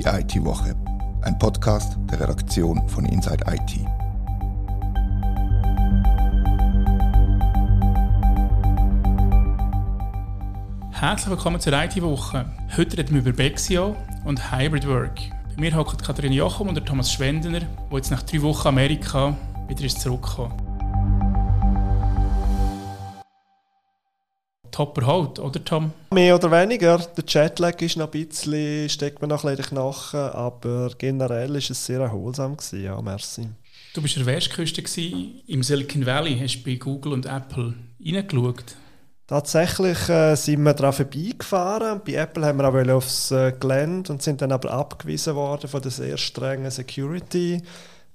Die IT-Woche, ein Podcast der Redaktion von Inside IT. Herzlich willkommen zur IT-Woche. Heute reden wir über Bexio und Hybrid Work. Bei mir hocken Katharina Jochum und Thomas Schwendener, der jetzt nach drei Wochen Amerika wieder ist zurückgekommen. Topper Haut, oder Tom? Mehr oder weniger. Der Jetlag ist noch ein bisschen, steckt mir noch ein bisschen Knochen, aber generell war es sehr erholsam gewesen. Ja, merci. Du bist an der Westküste im Silicon Valley, hast bei Google und Apple reingeschaut. Tatsächlich äh, sind wir daran vorbeigefahren. Bei Apple haben wir auch aufs äh, Gelände und sind dann aber abgewiesen worden von der sehr strengen Security.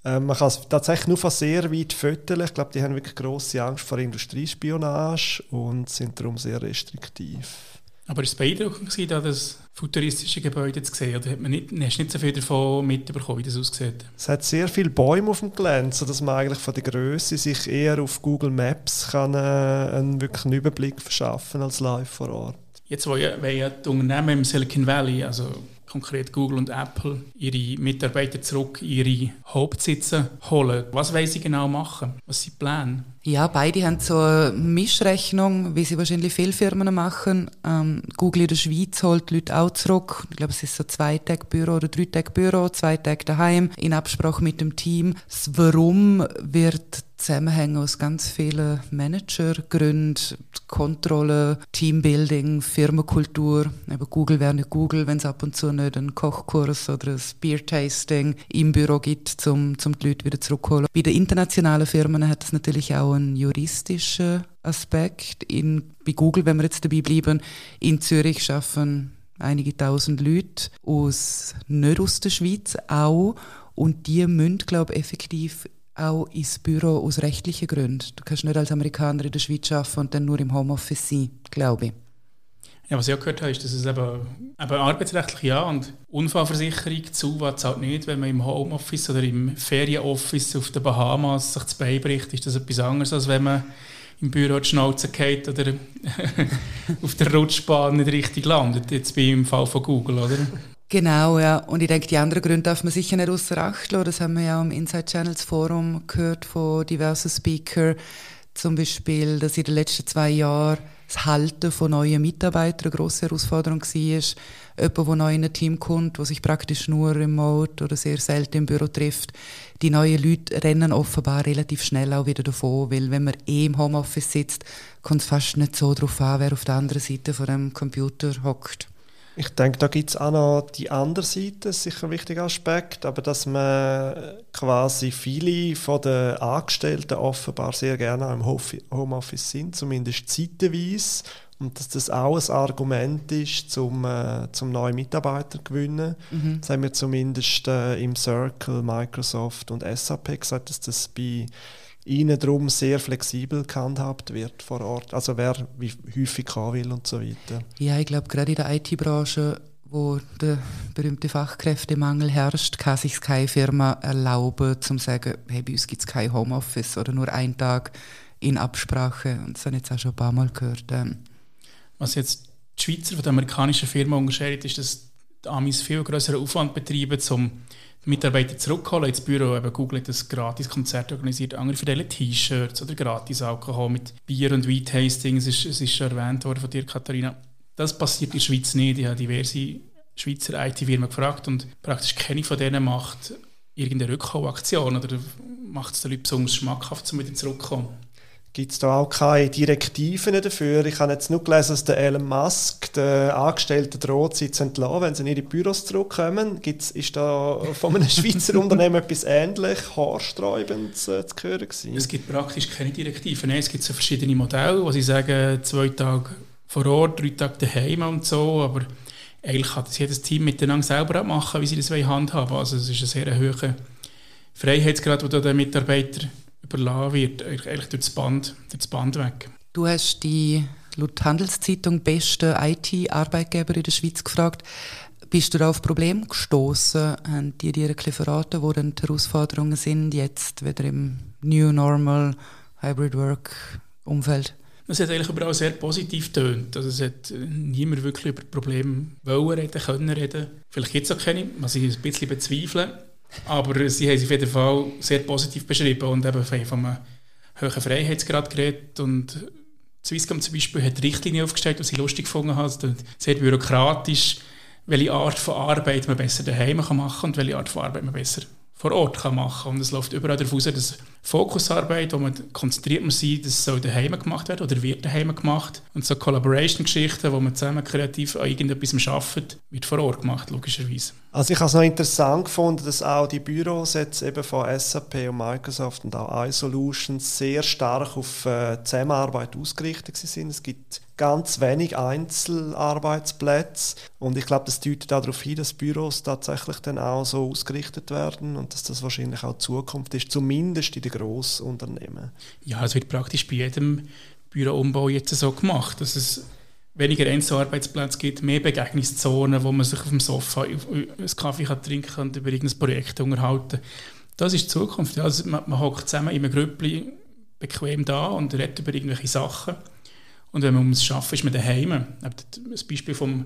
Ähm, man kann es tatsächlich nur von sehr weit föteln. Ich glaube, die haben wirklich große Angst vor Industriespionage und sind darum sehr restriktiv. Aber ist es beeindruckend, da das futuristische Gebäude zu sehen? Oder hat man nicht, hast du nicht so viel davon mitbekommen, wie das aussieht? Es hat sehr viele Bäume auf dem Gelände, sodass man eigentlich von der Größe sich eher auf Google Maps kann, äh, einen, wirklich einen Überblick verschaffen als live vor Ort. Jetzt wollen ja die Unternehmen im Silicon Valley, also konkret Google und Apple, ihre Mitarbeiter zurück in ihre Hauptsitze holen. Was wollen sie genau machen? Was sind die Pläne? Ja, beide haben so eine Mischrechnung, wie sie wahrscheinlich viele Firmen machen. Ähm, Google in der Schweiz holt die Leute auch zurück. Ich glaube, es ist so zwei Tage Büro oder drei Tage Büro, zwei Tage daheim, in Absprache mit dem Team. Das Warum wird zusammenhängen aus ganz vielen Managergründen, Kontrolle, Teambuilding, Firmenkultur. Eben Google wäre nicht Google, wenn es ab und zu nicht einen Kochkurs oder ein Beer-Tasting im Büro gibt, um, um die Leute wieder zurückzuholen. Bei den internationalen Firmen hat es natürlich auch einen juristischen Aspekt. In, bei Google, wenn wir jetzt dabei bleiben, in Zürich schaffen einige tausend Leute aus, nicht aus der Schweiz auch. Und die müssen, glaube ich, effektiv auch ins Büro aus rechtlichen Gründen. Du kannst nicht als Amerikaner in der Schweiz arbeiten und dann nur im Homeoffice sein, glaube ich. Ja, was ich auch gehört habe, ist, dass es eben, eben arbeitsrechtlich ja und Unfallversicherung zu zahlt nicht, wenn man im Homeoffice oder im Ferienoffice auf den Bahamas sich das Bein bricht, ist das etwas anderes, als wenn man im Büro die Schnauze geht oder auf der Rutschbahn nicht richtig landet, jetzt wie im Fall von Google, oder? Genau, ja. Und ich denke, die anderen Gründe darf man sicher nicht außer Acht lassen. Das haben wir ja im Inside Channels Forum gehört von diversen Speakern. Zum Beispiel, dass in den letzten zwei Jahren das Halten von neuen Mitarbeitern eine grosse Herausforderung war. Jemand, der neu in ein Team kommt, der sich praktisch nur remote oder sehr selten im Büro trifft. Die neuen Leute rennen offenbar relativ schnell auch wieder davon, weil wenn man eh im Homeoffice sitzt, kommt es fast nicht so darauf an, wer auf der anderen Seite von dem Computer hockt. Ich denke, da gibt es auch noch die andere Seite, sicher ein wichtiger Aspekt, aber dass man quasi viele von den Angestellten offenbar sehr gerne im Homeoffice sind, zumindest zeitweise, und dass das auch ein Argument ist, zum, äh, zum neue Mitarbeiter zu gewinnen. Mhm. Das haben wir zumindest äh, im Circle, Microsoft und SAP gesagt, dass das bei ihnen darum sehr flexibel gehandhabt wird vor Ort. Also wer wie häufig kann will und so weiter. Ja, ich glaube gerade in der IT-Branche, wo der berühmte Fachkräftemangel herrscht, kann sich keine Firma erlauben, zu sagen, hey, bei uns gibt es kein Homeoffice oder nur einen Tag in Absprache. Und das habe ich jetzt auch schon ein paar Mal gehört. Ähm. Was jetzt die Schweizer von der amerikanischen Firma unterscheidet, ist, dass die Amis viel größeren Aufwand betreiben, um Mitarbeiter zurückholen ins Büro. Eben Google hat ein gratis Konzert organisiert, andere verteilen T-Shirts oder gratis Alkohol mit Bier und Wein-Tasting. Es ist, es ist schon erwähnt worden von dir, Katharina. Das passiert in der Schweiz nicht. Ich habe diverse Schweizer IT-Firmen gefragt und praktisch keine von denen macht irgendeine Rückholaktion oder macht es den Leuten besonders schmackhaft, um wieder zurückzukommen gibt es da auch keine Direktiven dafür. Ich habe jetzt nur gelesen, dass der Elon Musk den Angestellten droht, sie zu entlassen, wenn sie in ihre Büros zurückkommen. Gibt's, ist da von einem Schweizer Unternehmen etwas ähnlich haarsträubendes äh, zu hören gewesen? Es gibt praktisch keine Direktiven. es gibt so verschiedene Modelle, wo sie sagen, zwei Tage vor Ort, drei Tage daheim und so, aber eigentlich kann das jedes Team miteinander selber machen, wie sie das handhaben Also es ist eine sehr hohe Freiheitsgrad, den der Mitarbeiter überlassen wird, eigentlich durch das Band, durch das Band weg. Du hast die laut Handelszeitung beste IT-Arbeitgeber in der Schweiz gefragt. Bist du da auf Probleme gestoßen? Haben die dir ein bisschen verraten, wo denn die Herausforderungen sind, jetzt wieder im New Normal, Hybrid Work Umfeld? Das hat eigentlich überall sehr positiv tönt. Also es hat niemand wirklich über Probleme wollen reden, können reden. Vielleicht gibt es auch keine, was ich ein bisschen bezweifle. Aber sie haben sich auf jeden Fall sehr positiv beschrieben und eben von einem hohen Freiheitsgrad geredet. Und Swisscom zum Beispiel hat Richtlinien aufgestellt, die sie lustig gefunden. Also sehr bürokratisch, welche Art von Arbeit man besser daheim machen kann und welche Art von Arbeit man besser vor Ort machen kann. Und es läuft überall darauf aus, dass Fokusarbeit, wo man konzentriert man sein, das soll daheim gemacht werden oder wird daheim gemacht. Und so Collaboration-Geschichten, wo man zusammen kreativ an irgendetwas arbeitet, wird vor Ort gemacht, logischerweise. Also ich habe es noch interessant gefunden, dass auch die Büros jetzt eben von SAP und Microsoft und auch iSolutions sehr stark auf äh, Zusammenarbeit ausgerichtet sind. Es gibt ganz wenig Einzelarbeitsplätze und ich glaube, das deutet darauf hin, dass Büros tatsächlich dann auch so ausgerichtet werden und dass das wahrscheinlich auch Zukunft ist, zumindest in den Grossunternehmen. Ja, es wird praktisch bei jedem Büroumbau jetzt so gemacht, dass es weniger Einzelarbeitsplätze gibt, mehr Begegnungszonen, wo man sich auf dem Sofa einen Kaffee kann trinken kann und über irgendein Projekt unterhalten Das ist die Zukunft. Also man, hockt zusammen in einem Grüppli bequem da und redet über irgendwelche Sachen. Und wenn man ums Schaffen ist man daheim. Das Beispiel vom,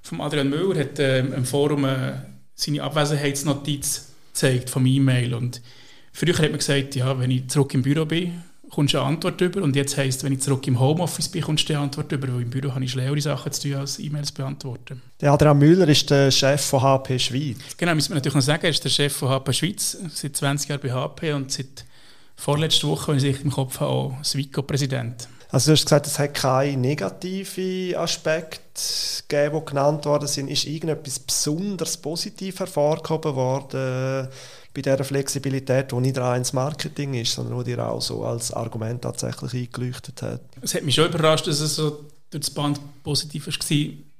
vom Adrian Müller hat äh, im Forum äh, seine Abwesenheitsnotiz gezeigt vom E-Mail. Und früher hat man gesagt, ja, wenn ich zurück im Büro bin, kommst du eine Antwort über. Und jetzt heisst, wenn ich zurück im Homeoffice bin, kommst du eine Antwort über, weil im Büro habe ich schlauere Sachen zu tun, als E-Mails beantworten. Der Adrian Müller ist der Chef von HP Schweiz. Genau, müssen wir natürlich noch sagen, er ist der Chef von HP Schweiz, seit 20 Jahren bei HP und seit vorletzter Woche, wenn ich es im Kopf habe, auch Swico-Präsident. Also du hast gesagt, es hat keine negativen Aspekte gegeben, die genannt worden sind. Ist irgendetwas besonders positiv hervorgehoben worden bei dieser Flexibilität, die nicht rein ins Marketing ist, sondern die dir auch so als Argument tatsächlich eingeleuchtet hat? Es hat mich schon überrascht, dass es so durch das Band positiv war,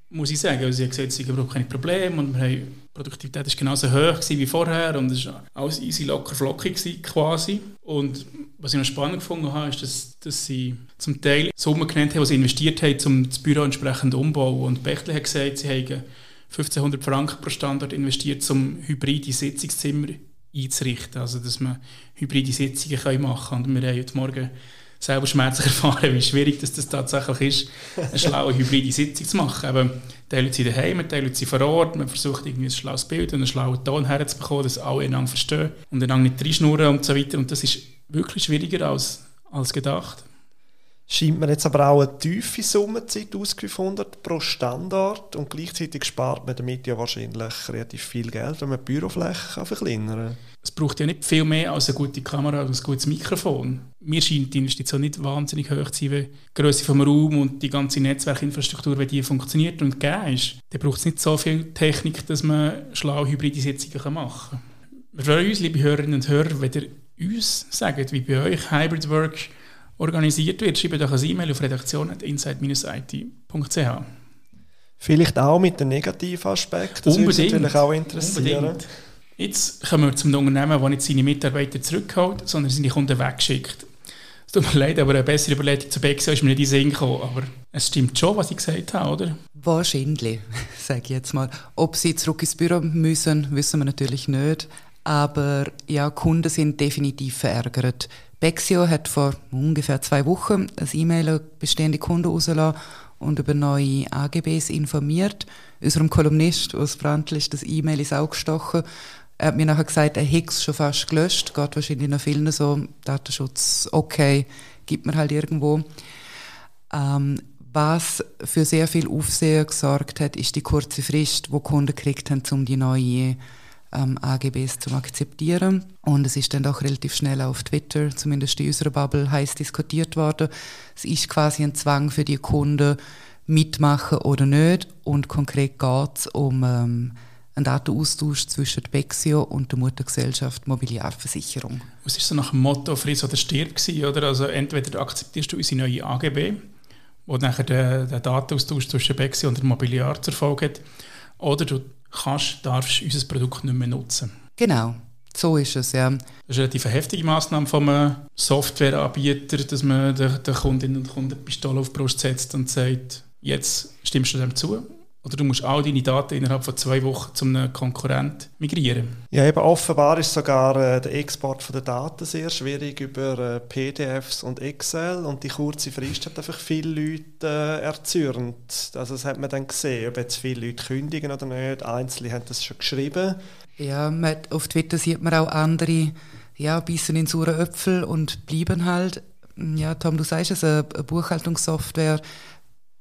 muss ich sagen. Also sie haben gesagt, es überhaupt keine Probleme und die Produktivität war genauso hoch wie vorher und es war alles easy, locker, flockig quasi. Und was ich noch spannend gefunden habe, ist, dass, dass sie zum Teil Summen genannt haben, die sie investiert haben, um das Büro entsprechend umzubauen. Und Bechtle hat gesagt, sie haben 1500 Franken pro Standort investiert, um hybride Sitzungszimmer einzurichten, also dass man hybride Sitzungen machen kann. Und wir haben heute Morgen selber schmerzlich erfahren, wie schwierig das, das tatsächlich ist, eine schlaue hybride Sitzung zu machen. Eben, Teil Leute sind daheim, Teil Leute sind vor Ort, man versucht irgendwie ein schlaues Bild und einen schlauen Ton herzubekommen, dass alle einander verstehen und einander nicht reinschnurren und so weiter. Und das ist wirklich schwieriger als, als gedacht. Scheint man jetzt aber auch eine tiefe Summenzeit ausgefunden pro Standort und gleichzeitig spart man damit ja wahrscheinlich relativ viel Geld, wenn man die Bürofläche verkleinern kann. Es braucht ja nicht viel mehr als eine gute Kamera und ein gutes Mikrofon. Mir scheint die Investition nicht wahnsinnig hoch zu sein, weil die Größe vom Raum und die ganze Netzwerkinfrastruktur, wie die funktioniert und gegeben ist, dann braucht es nicht so viel Technik, dass man schlaue hybride Sitzungen machen kann. Wir freuen uns, liebe Hörerinnen und Hörer, wenn ihr uns sagt, wie bei euch Hybrid Work organisiert wird, schreibt doch eine E-Mail auf redaktion.inside-it.ch. Vielleicht auch mit den negativen Aspekten. Das Unbedingt. würde natürlich auch interessieren. Unbedingt. Jetzt kommen wir zum Unternehmen, das nicht seine Mitarbeiter zurückholt, sondern seine Kunden wegschickt. Es tut mir leid, aber eine bessere Überleitung zu Bexio ist mir nicht in den Sinn gekommen. Aber es stimmt schon, was ich gesagt habe, oder? Wahrscheinlich, sage ich jetzt mal. Ob sie zurück ins Büro müssen, wissen wir natürlich nicht. Aber ja, Kunden sind definitiv verärgert. Bexio hat vor ungefähr zwei Wochen ein E-Mail an bestehende Kunden rausgelassen und über neue AGBs informiert. Unserem Kolumnist aus Brandl ist das E-Mail ins Auge gestochen. Er hat mir nachher gesagt, er hätte es schon fast gelöscht. Geht wahrscheinlich noch vielen so. Datenschutz, okay, gibt man halt irgendwo. Ähm, was für sehr viel Aufsehen gesorgt hat, ist die kurze Frist, wo Kunden gekriegt haben, um die neue ähm, AGBs zu akzeptieren. Und es ist dann doch relativ schnell auf Twitter, zumindest in unserer Bubble, heiß diskutiert worden. Es ist quasi ein Zwang für die Kunden, mitmachen oder nicht. Und konkret geht es um ähm, einen Datenaustausch zwischen der Bexio und der Muttergesellschaft Mobiliarversicherung. Was war so nach dem Motto «Friss oder stirb» gewesen, oder? Also entweder akzeptierst du unsere neue AGB, wo nachher der, der Datenaustausch zwischen Bexio und der Mobiliar zur Folge hat, oder du kannst, darfst unser Produkt nicht mehr nutzen. Genau, so ist es, ja. Das ist eine relativ heftige Massnahme von einem Softwareanbieter, dass man den, den Kundinnen und Kunden Pistole auf die Brust setzt und sagt, jetzt stimmst du dem zu Oder du musst all deine Daten innerhalb von zwei Wochen zu einem Konkurrent migrieren. Ja, eben offenbar ist sogar äh, der Export von der Daten sehr schwierig über äh, PDFs und Excel und die kurze Frist hat einfach viele Leute äh, erzürnt. Also das hat man dann gesehen, ob jetzt viele Leute kündigen oder nicht. Einzelne haben das schon geschrieben. Ja, auf Twitter sieht man auch andere, ja, bissen in sauren Äpfel und bleiben halt. Ja, Tom, du sagst es, eine Buchhaltungssoftware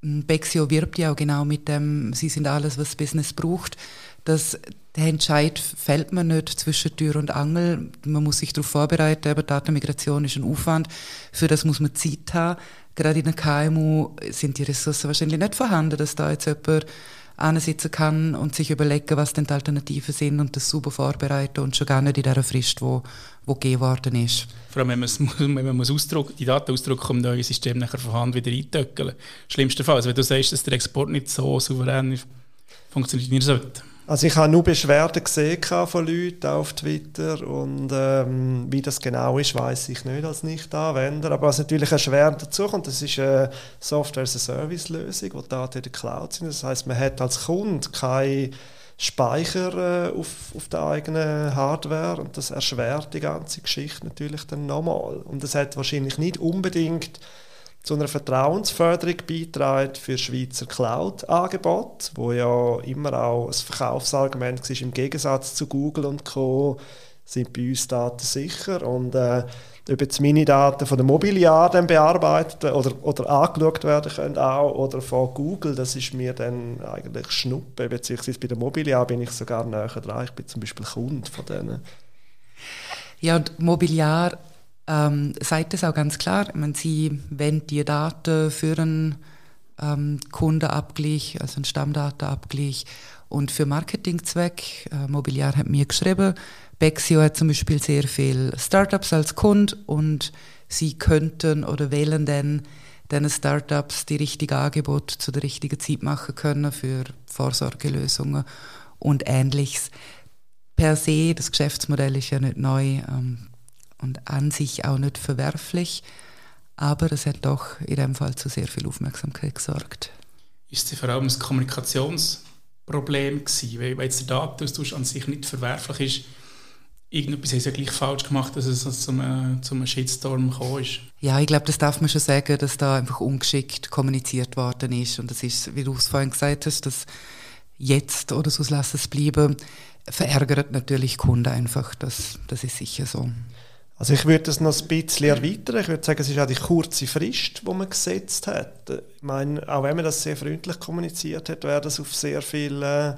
Bexio wirbt ja auch genau mit dem, sie sind alles, was Business braucht. Das, der Entscheid fällt man nicht zwischen Tür und Angel. Man muss sich darauf vorbereiten, aber Datenmigration ist ein Aufwand. Für das muss man Zeit haben. Gerade in der KMU sind die Ressourcen wahrscheinlich nicht vorhanden, dass da jetzt jemand sitzen kann und sich überlegen, was denn die Alternativen sind und das super vorbereiten und schon gar nicht in dieser Frist, wo, wo gegeben worden ist. Vor allem, wenn man, wenn man muss Ausdruck, die Daten ausdrucken, um neue System nachher von Hand wieder eintöckeln. Schlimmster Fall, also wenn du sagst, dass der Export nicht so souverän funktioniert nicht sollte. Also ich habe nur Beschwerden gesehen von Leuten auf Twitter und ähm, wie das genau ist, weiß ich nicht als Nicht-Anwender. Aber was natürlich erschwerend dazu kommt, das ist eine Software-as-a-Service-Lösung, die Daten in der Cloud sind. Das heißt, man hat als Kunde keinen Speicher äh, auf, auf der eigenen Hardware und das erschwert die ganze Geschichte natürlich dann nochmal. Und das hat wahrscheinlich nicht unbedingt zu einer Vertrauensförderung beiträgt für Schweizer Cloud-Angebot, wo ja immer auch ein Verkaufsargument war, im Gegensatz zu Google und Co. sind bei uns Daten sicher und äh, ob jetzt meine Daten von der Mobiliar dann bearbeitet oder, oder angeschaut werden können auch oder von Google, das ist mir dann eigentlich Schnuppe, beziehungsweise bei der Mobiliar bin ich sogar näher dran, ich bin zum Beispiel Kunde von denen. Ja, und Mobiliar ähm, sagt es auch ganz klar. meine, sie wenn die Daten für einen ähm, Kundenabgleich, also einen Stammdatenabgleich und für Marketingzweck. Äh, Mobiliar hat mir geschrieben, Bexio hat zum Beispiel sehr viele Startups als Kunde und sie könnten oder wählen dann diesen Startups die richtige Angebot zu der richtigen Zeit machen können für Vorsorgelösungen und Ähnliches. Per se, das Geschäftsmodell ist ja nicht neu. Ähm, und an sich auch nicht verwerflich, aber es hat doch in dem Fall zu sehr viel Aufmerksamkeit gesorgt. Ist es vor allem ein Kommunikationsproblem gewesen, weil jetzt der Datenaustausch an sich nicht verwerflich ist, irgendetwas haben sie ja gleich falsch gemacht, dass es zum, äh, zum Shitstorm gekommen ist. Ja, ich glaube, das darf man schon sagen, dass da einfach ungeschickt kommuniziert worden ist. Und das ist, wie du es vorhin gesagt hast, dass jetzt oder so lassen es bleiben, verärgert natürlich Kunden einfach. Das, das ist sicher so. Also ich würde das noch ein bisschen erweitern. Ich würde sagen, es ist auch die kurze Frist, die man gesetzt hat. Ich meine, auch wenn man das sehr freundlich kommuniziert hat, wäre das auf sehr viel äh,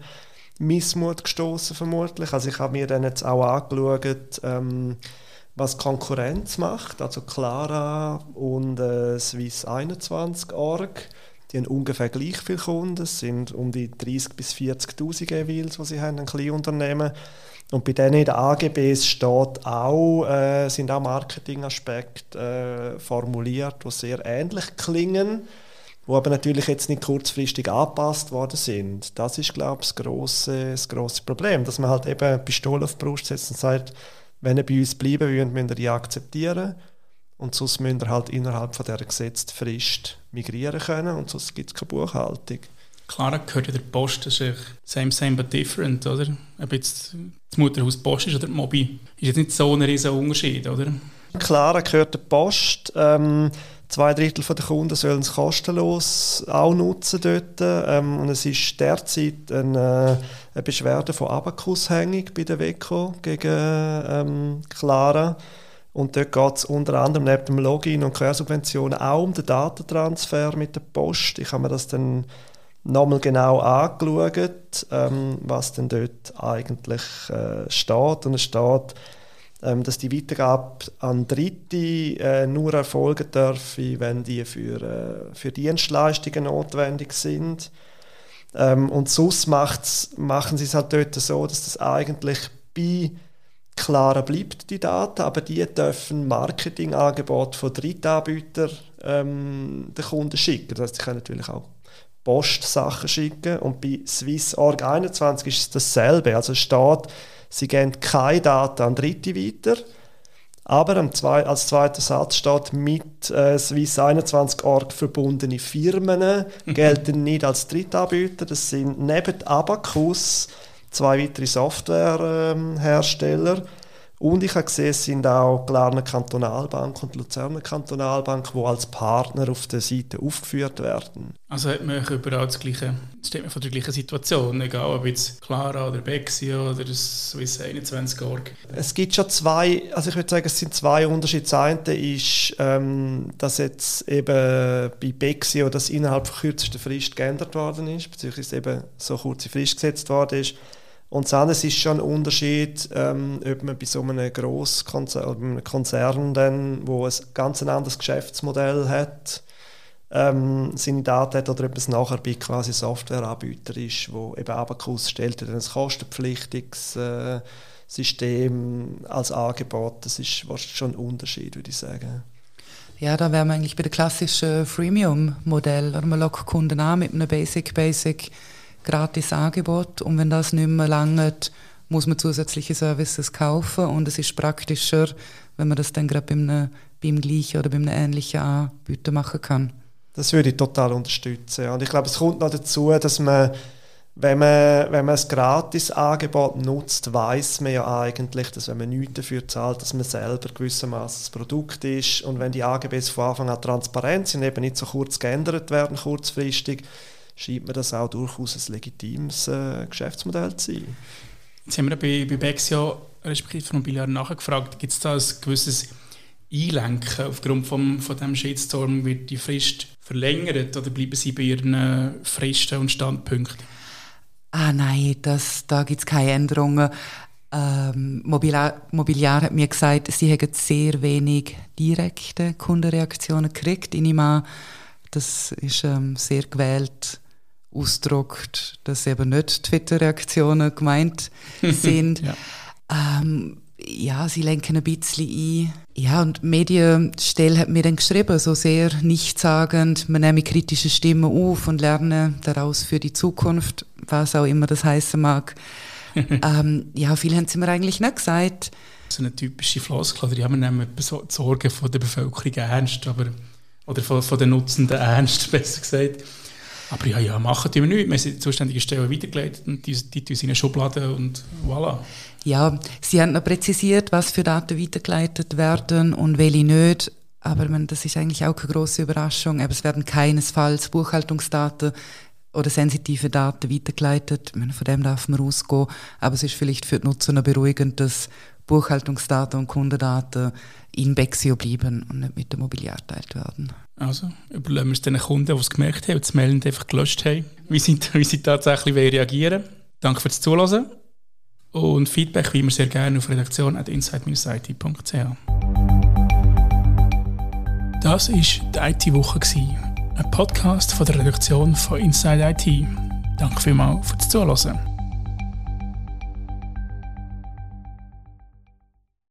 Missmut gestoßen vermutlich. Also ich habe mir dann jetzt auch angeschaut, ähm, was Konkurrenz macht. Also Clara und äh, Swiss 21 Org. Die haben ungefähr gleich viele Kunden. Es sind um die 30.000 bis 40.000 jeweils, die sie haben, ein Kleinunternehmen. Und bei denen in den AGBs steht auch, äh, sind auch Marketingaspekte äh, formuliert, die sehr ähnlich klingen, wo aber natürlich jetzt nicht kurzfristig angepasst worden sind. Das ist, glaube ich, das grosse, das grosse Problem, dass man halt eben Pistole auf die Brust setzt und sagt, wenn ihr bei uns bleiben wollt, müsst ihr die akzeptieren. Und sonst müsst ihr halt innerhalb von dieser gesetzten Frist migrieren können und sonst gibt es keine Buchhaltung. Klar gehört ja der Post, das ist same, same, but different, oder? Ob jetzt das Mutterhaus Post ist oder die Mobi, ist jetzt nicht so ein riesiger Unterschied, oder? Klar gehört der Post. Ähm, zwei Drittel der Kunden sollen es kostenlos auch nutzen dort. Ähm, und es ist derzeit eine, eine Beschwerde von Abacus hängig bei der WECO gegen ähm, Clara. Und dort geht es unter anderem neben dem Login und Quersubventionen auch um den Datentransfer mit der Post. Ich habe mir das dann nochmal genau angeschaut, ähm, was denn dort eigentlich äh, steht. Und es steht, ähm, dass die Weitergabe an Dritte äh, nur erfolgen darf, wenn die für, äh, für Dienstleistungen notwendig sind. Ähm, und sonst machen sie es halt dort so, dass das eigentlich bei klarer bleibt, die Daten, aber die dürfen Marketingangebote von Drittanbietern ähm, den Kunden schicken. Das heißt, sie können natürlich auch Postsachen schicken. Und bei SwissOrg 21 ist es dasselbe. Also es steht, sie geben keine Daten an Dritte weiter, Aber als zweiter Satz steht, mit äh, Swiss 21 Org verbundene Firmen gelten nicht als Drittanbieter. Das sind neben Abacus zwei weitere Softwarehersteller. Ähm, und ich habe gesehen, es sind auch Glarner Kantonalbank und Luzerner Kantonalbank, die als Partner auf der Seite aufgeführt werden. Also hat man überall das gleiche, steht man von der gleichen Situation, egal ob jetzt Clara oder Bexio oder das Swiss 21 Org. Es gibt schon zwei, also ich würde sagen, es sind zwei Unterschiede. Das eine ist, ähm, dass jetzt eben bei Bexio das innerhalb kürzester Frist geändert worden ist, beziehungsweise eben so kurze Frist gesetzt worden ist. Und das andere ist schon ein Unterschied, ähm, ob man bei so einem Grosskonzern oder einem Konzern, dann, wo ein ganz anderes Geschäftsmodell hat, ähm, seine Daten hat, oder ob es nachher bei quasi Softwareanbieter ist, wo eben Abacus stellt dann ein kostenpflichtiges äh, System als Angebot. Das ist schon ein Unterschied, würde ich sagen. Ja, da wären wir eigentlich bei dem klassischen Freemium-Modell. Man lockt Kunden an mit einem Basic, Basic gratis Angebot und wenn das nicht mehr langt, muss man zusätzliche Services kaufen und es ist praktischer, wenn man das dann gerade beim, beim gleichen oder beim ähnlichen Anbieter machen kann. Das würde ich total unterstützen. Und ich glaube, es kommt noch dazu, dass man, wenn man, wenn man ein Gratis-Angebot nutzt, weiß man ja eigentlich, dass wenn man nichts dafür zahlt, dass man selber gewissermaßen das Produkt ist. Und wenn die AGBs von Anfang an transparent sind, eben nicht so kurz geändert werden, kurzfristig, scheint mir das auch durchaus ein legitimes äh, Geschäftsmodell zu sein. Jetzt haben wir bei, bei Bexio respektive von Mobiliar nachgefragt, gibt es da ein gewisses Einlenken aufgrund vom, von diesem Shitstorm? Wird die Frist verlängert oder bleiben sie bei ihren Fristen und Standpunkten? Ah nein, das, da gibt es keine Änderungen. Ähm, Mobiliar, Mobiliar hat mir gesagt, sie hätten sehr wenig direkte Kundenreaktionen gekriegt. Ich nehme an, das ist ähm, sehr gewählt ausdrückt, dass eben nicht Twitter-Reaktionen gemeint sind. ja. Ähm, ja, sie lenken ein bisschen ein. Ja, und die Medienstelle hat mir dann geschrieben, so sehr nichtssagend, man nehme kritische Stimmen auf und lerne daraus für die Zukunft, was auch immer das heißen mag. ähm, ja, viel haben sie mir eigentlich nicht gesagt. So eine typische Floskel, die haben nehmen die Sorgen von der Bevölkerung ernst, aber, oder von, von den Nutzenden ernst, besser gesagt. Aber ja, ja, machen wir nicht. Wir sind die zuständige Stelle weitergeleitet und die, die tun in eine Schublade und voilà. Ja, Sie haben noch präzisiert, was für Daten weitergeleitet werden und welche nicht. Aber meine, das ist eigentlich auch keine große Überraschung. Aber es werden keinesfalls Buchhaltungsdaten oder sensitive Daten weitergeleitet. Meine, von dem darf man ausgehen. Aber es ist vielleicht für die Nutzer noch beruhigend, dass Buchhaltungsdaten und Kundendaten in Bexio bleiben und nicht mit dem Mobiliar geteilt werden. Also überlegen wir es den Kunden, die es gemerkt haben und das Melden einfach gelöscht haben, wie sie, wie sie tatsächlich reagieren Danke fürs Zuhören und Feedback wie immer sehr gerne auf redaktion.inside-it.ch. Das war die IT-Woche, ein Podcast von der Redaktion von Inside IT. Danke vielmals fürs Zuhören.